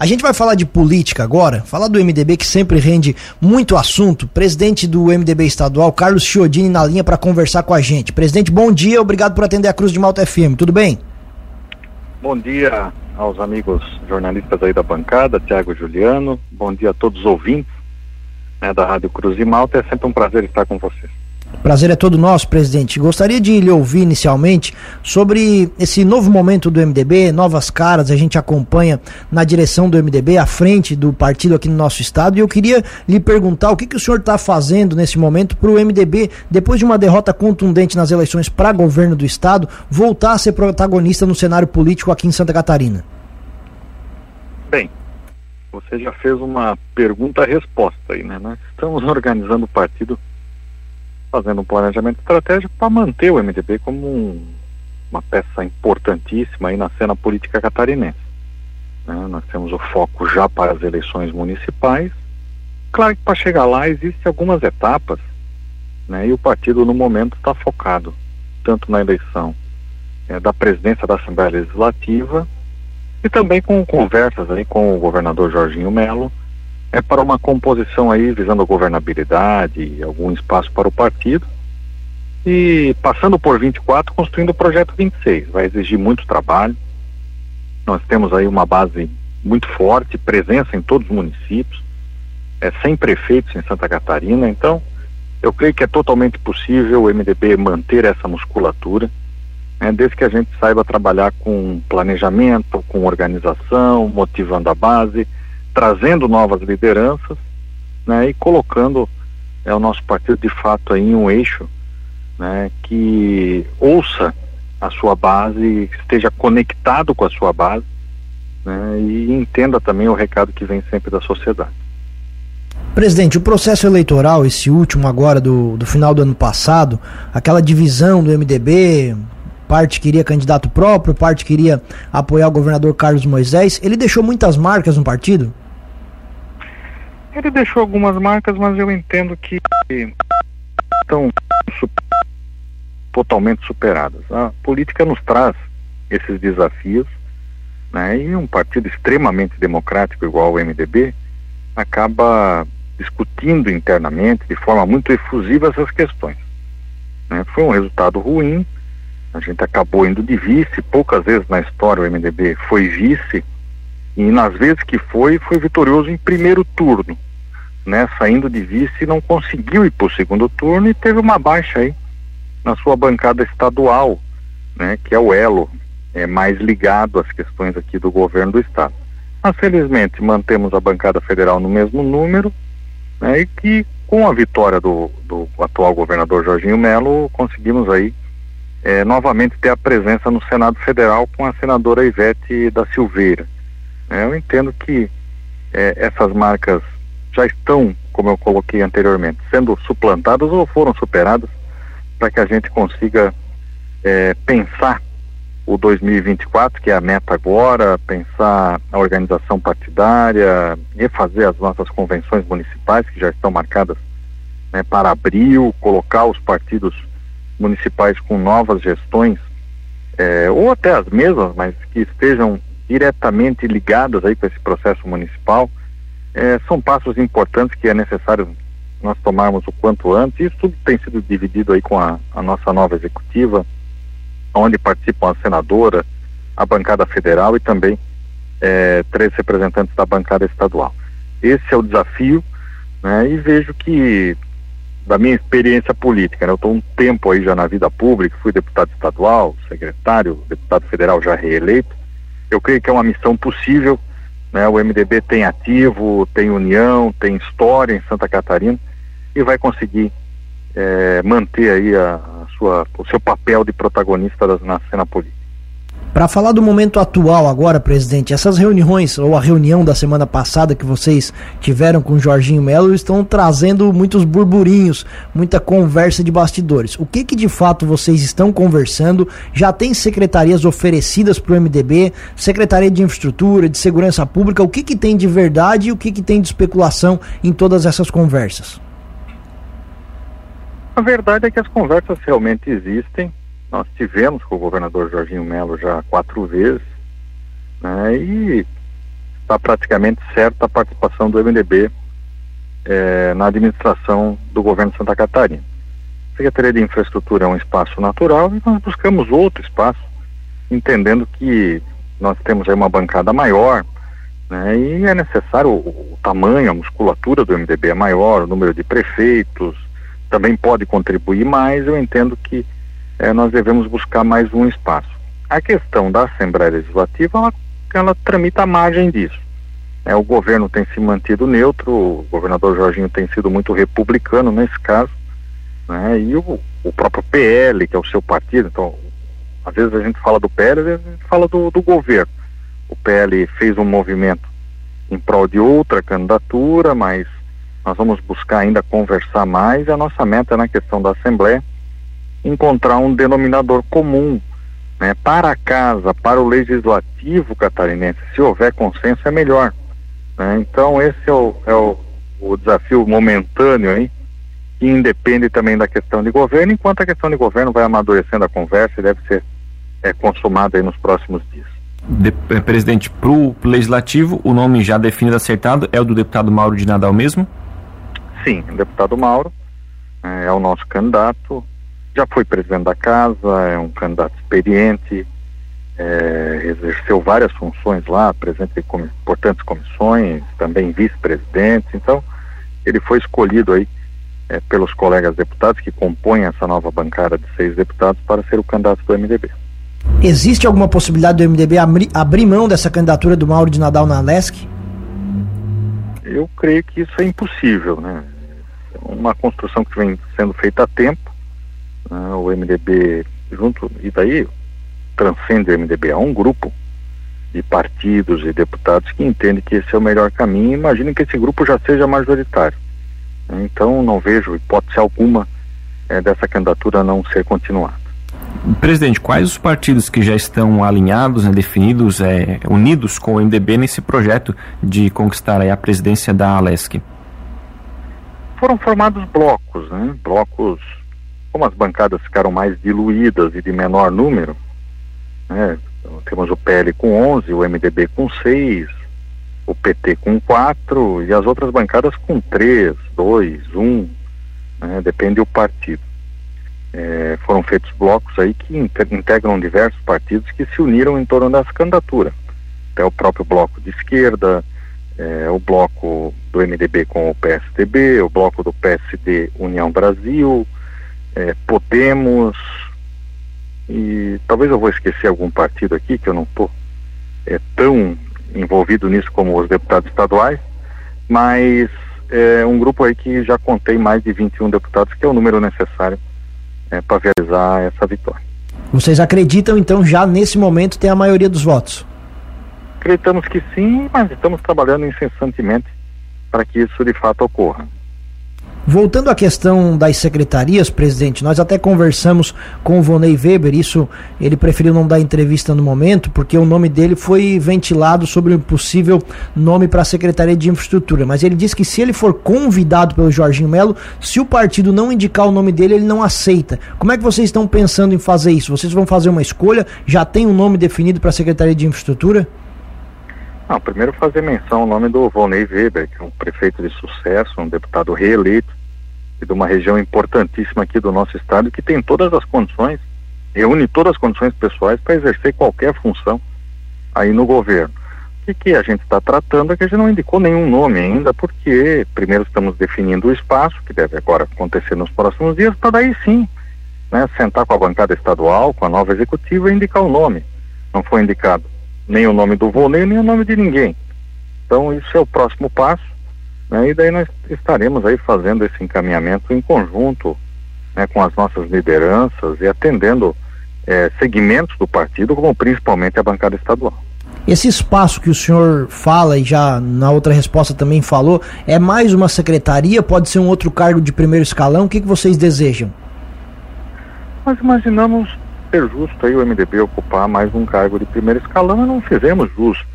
A gente vai falar de política agora, falar do MDB que sempre rende muito assunto. Presidente do MDB estadual, Carlos Chiodini, na linha para conversar com a gente. Presidente, bom dia, obrigado por atender a Cruz de Malta FM. Tudo bem? Bom dia aos amigos jornalistas aí da bancada, Tiago Juliano. Bom dia a todos os ouvintes né, da Rádio Cruz de Malta. É sempre um prazer estar com vocês. Prazer é todo nosso, presidente. Gostaria de lhe ouvir inicialmente sobre esse novo momento do MDB, novas caras, a gente acompanha na direção do MDB, à frente do partido aqui no nosso estado, e eu queria lhe perguntar o que, que o senhor está fazendo nesse momento para o MDB, depois de uma derrota contundente nas eleições para governo do estado, voltar a ser protagonista no cenário político aqui em Santa Catarina. Bem, você já fez uma pergunta-resposta aí, né? Nós estamos organizando o partido fazendo um planejamento estratégico para manter o MDB como um, uma peça importantíssima aí na cena política catarinense. Né? Nós temos o foco já para as eleições municipais. Claro que para chegar lá existem algumas etapas, né? E o partido no momento está focado tanto na eleição é, da presidência da Assembleia Legislativa e também com conversas aí com o governador Jorginho Melo é para uma composição aí visando a governabilidade, algum espaço para o partido. E passando por 24, construindo o projeto 26. Vai exigir muito trabalho. Nós temos aí uma base muito forte, presença em todos os municípios, é, sem prefeitos em Santa Catarina. Então, eu creio que é totalmente possível o MDB manter essa musculatura, né, desde que a gente saiba trabalhar com planejamento, com organização, motivando a base trazendo novas lideranças né, e colocando é, o nosso partido de fato em um eixo né, que ouça a sua base, esteja conectado com a sua base né, e entenda também o recado que vem sempre da sociedade. Presidente, o processo eleitoral, esse último agora do, do final do ano passado, aquela divisão do MDB, parte queria candidato próprio, parte queria apoiar o governador Carlos Moisés, ele deixou muitas marcas no partido? Ele deixou algumas marcas, mas eu entendo que estão totalmente superadas. A política nos traz esses desafios, né? E um partido extremamente democrático igual o MDB acaba discutindo internamente de forma muito efusiva essas questões. Né? Foi um resultado ruim, a gente acabou indo de vice, poucas vezes na história o MDB foi vice, e nas vezes que foi, foi vitorioso em primeiro turno né, saindo de vice, não conseguiu ir para o segundo turno e teve uma baixa aí na sua bancada estadual, né, que é o elo é, mais ligado às questões aqui do governo do estado. Mas felizmente mantemos a bancada federal no mesmo número né, e que com a vitória do, do atual governador Jorginho Melo conseguimos aí é, novamente ter a presença no Senado Federal com a senadora Ivete da Silveira. É, eu entendo que é, essas marcas já estão, como eu coloquei anteriormente, sendo suplantadas ou foram superadas para que a gente consiga é, pensar o 2024, que é a meta agora, pensar a organização partidária, refazer as nossas convenções municipais que já estão marcadas né, para abril, colocar os partidos municipais com novas gestões, é, ou até as mesmas, mas que estejam diretamente ligadas aí com esse processo municipal, é, são passos importantes que é necessário nós tomarmos o quanto antes. Isso tudo tem sido dividido aí com a, a nossa nova executiva, onde participam a senadora, a bancada federal e também é, três representantes da bancada estadual. Esse é o desafio, né, e vejo que da minha experiência política, né, eu estou um tempo aí já na vida pública, fui deputado estadual, secretário, deputado federal já reeleito. Eu creio que é uma missão possível né? O MDB tem ativo, tem união, tem história em Santa Catarina e vai conseguir é, manter aí a, a, sua, o seu papel de protagonista das, na cena política. Para falar do momento atual agora, presidente, essas reuniões ou a reunião da semana passada que vocês tiveram com o Jorginho Melo estão trazendo muitos burburinhos, muita conversa de bastidores. O que que de fato vocês estão conversando? Já tem secretarias oferecidas para o MDB, Secretaria de Infraestrutura, de Segurança Pública, o que que tem de verdade e o que que tem de especulação em todas essas conversas? A verdade é que as conversas realmente existem nós tivemos com o governador Jorginho Melo já quatro vezes, né, e está praticamente certa a participação do MDB eh, na administração do governo de Santa Catarina. A Secretaria de Infraestrutura é um espaço natural e nós buscamos outro espaço, entendendo que nós temos aí uma bancada maior, né, e é necessário o, o tamanho, a musculatura do MDB é maior, o número de prefeitos também pode contribuir mais. Eu entendo que eh, nós devemos buscar mais um espaço. A questão da Assembleia Legislativa, ela, ela tramita à margem disso. É, o governo tem se mantido neutro, o governador Jorginho tem sido muito republicano nesse caso, né, e o, o próprio PL, que é o seu partido, então, às vezes a gente fala do PL, às vezes a gente fala do, do governo. O PL fez um movimento em prol de outra candidatura, mas nós vamos buscar ainda conversar mais. A nossa meta na questão da Assembleia encontrar um denominador comum né, para a casa, para o legislativo catarinense. Se houver consenso, é melhor. Né? Então, esse é, o, é o, o, desafio momentâneo aí, que independe também da questão de governo, enquanto a questão de governo vai amadurecendo a conversa e deve ser é, consumada nos próximos dias. De, é, presidente, para o legislativo, o nome já definido acertado é o do deputado Mauro de Nadal mesmo? Sim, o deputado Mauro é, é o nosso candidato já foi presidente da casa, é um candidato experiente, é, exerceu várias funções lá, presidente de com, importantes comissões, também vice-presidente, então ele foi escolhido aí é, pelos colegas deputados que compõem essa nova bancada de seis deputados para ser o candidato do MDB. Existe alguma possibilidade do MDB abri, abrir mão dessa candidatura do Mauro de Nadal na LESC? Eu creio que isso é impossível, né? É uma construção que vem sendo feita há tempo, né, o MDB junto, e daí transcende o MDB, há um grupo de partidos e deputados que entendem que esse é o melhor caminho. Imaginem que esse grupo já seja majoritário. Então, não vejo hipótese alguma é, dessa candidatura não ser continuada. Presidente, quais os partidos que já estão alinhados, né, definidos, é, unidos com o MDB nesse projeto de conquistar a presidência da Alesc? Foram formados blocos, né? blocos como as bancadas ficaram mais diluídas e de menor número, né, temos o PL com 11, o MDB com 6, o PT com 4 e as outras bancadas com 3, 2, 1, né, depende do partido. É, foram feitos blocos aí que integram diversos partidos que se uniram em torno dessa candidatura. Até o próprio bloco de esquerda, é, o bloco do MDB com o PSDB, o bloco do PSD União Brasil, é, Podemos, e talvez eu vou esquecer algum partido aqui, que eu não estou é, tão envolvido nisso como os deputados estaduais, mas é um grupo aí que já contei mais de 21 deputados, que é o número necessário é, para realizar essa vitória. Vocês acreditam então já nesse momento ter a maioria dos votos? Acreditamos que sim, mas estamos trabalhando incessantemente para que isso de fato ocorra. Voltando à questão das secretarias, presidente, nós até conversamos com o Vonei Weber, isso ele preferiu não dar entrevista no momento, porque o nome dele foi ventilado sobre um possível nome para a Secretaria de Infraestrutura. Mas ele disse que se ele for convidado pelo Jorginho Melo, se o partido não indicar o nome dele, ele não aceita. Como é que vocês estão pensando em fazer isso? Vocês vão fazer uma escolha? Já tem um nome definido para a Secretaria de Infraestrutura? Não, primeiro fazer menção ao nome do Volney Weber, que é um prefeito de sucesso, um deputado reeleito, e de uma região importantíssima aqui do nosso estado, que tem todas as condições, reúne todas as condições pessoais para exercer qualquer função aí no governo. O que, que a gente está tratando é que a gente não indicou nenhum nome ainda, porque primeiro estamos definindo o espaço, que deve agora acontecer nos próximos dias, para daí sim, né, sentar com a bancada estadual, com a nova executiva e indicar o nome. Não foi indicado nem o nome do Volney, nem o nome de ninguém. Então isso é o próximo passo, né? E daí nós estaremos aí fazendo esse encaminhamento em conjunto né, com as nossas lideranças e atendendo é, segmentos do partido, como principalmente a bancada estadual. Esse espaço que o senhor fala e já na outra resposta também falou, é mais uma secretaria? Pode ser um outro cargo de primeiro escalão? O que, que vocês desejam? Nós imaginamos ser justo aí o MDB ocupar mais um cargo de primeiro escalão não fizemos justo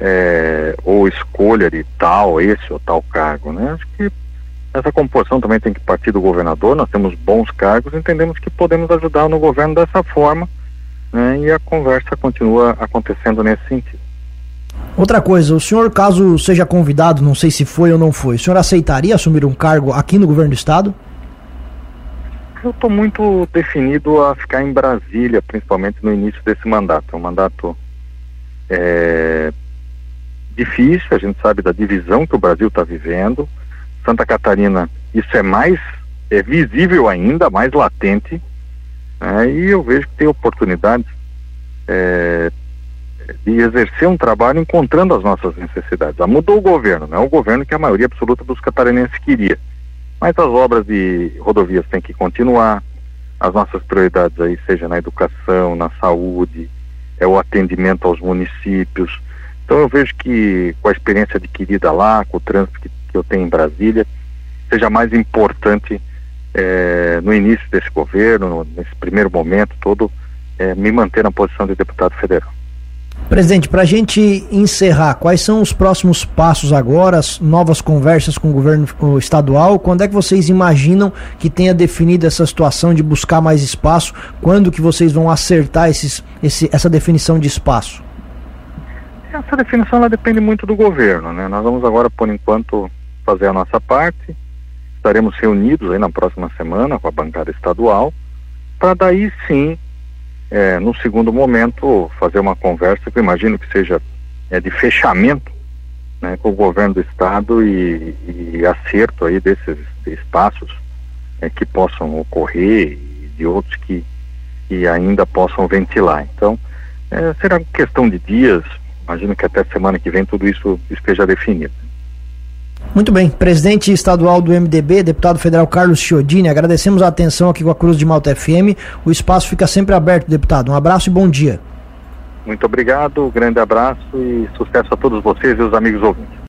é, ou escolha de tal, esse ou tal cargo, né? Acho que essa composição também tem que partir do governador, nós temos bons cargos, entendemos que podemos ajudar no governo dessa forma, né? E a conversa continua acontecendo nesse sentido. Outra coisa, o senhor, caso seja convidado, não sei se foi ou não foi, o senhor aceitaria assumir um cargo aqui no governo do estado? Eu estou muito definido a ficar em Brasília, principalmente no início desse mandato. É um mandato é, difícil, a gente sabe da divisão que o Brasil está vivendo. Santa Catarina, isso é mais é visível ainda, mais latente, né? e eu vejo que tem oportunidades é, de exercer um trabalho encontrando as nossas necessidades. Ah, mudou o governo, não é o governo que a maioria absoluta dos catarinenses queria. Mas as obras de rodovias têm que continuar, as nossas prioridades aí, seja na educação, na saúde, é o atendimento aos municípios. Então eu vejo que com a experiência adquirida lá, com o trânsito que, que eu tenho em Brasília, seja mais importante é, no início desse governo, no, nesse primeiro momento todo, é, me manter na posição de deputado federal. Presidente, para a gente encerrar, quais são os próximos passos agora, as novas conversas com o governo estadual? Quando é que vocês imaginam que tenha definido essa situação de buscar mais espaço? Quando que vocês vão acertar esses, esse, essa definição de espaço? Essa definição ela depende muito do governo, né? Nós vamos agora, por enquanto, fazer a nossa parte. Estaremos reunidos aí na próxima semana com a bancada estadual, para daí sim é, no segundo momento, fazer uma conversa que eu imagino que seja é, de fechamento né, com o governo do estado e, e acerto aí desses espaços é, que possam ocorrer e de outros que, que ainda possam ventilar. Então, é, será questão de dias, imagino que até semana que vem tudo isso esteja definido. Muito bem, presidente estadual do MDB, deputado federal Carlos Chiodini, agradecemos a atenção aqui com a Cruz de Malta FM. O espaço fica sempre aberto, deputado. Um abraço e bom dia. Muito obrigado, grande abraço e sucesso a todos vocês e os amigos ouvintes.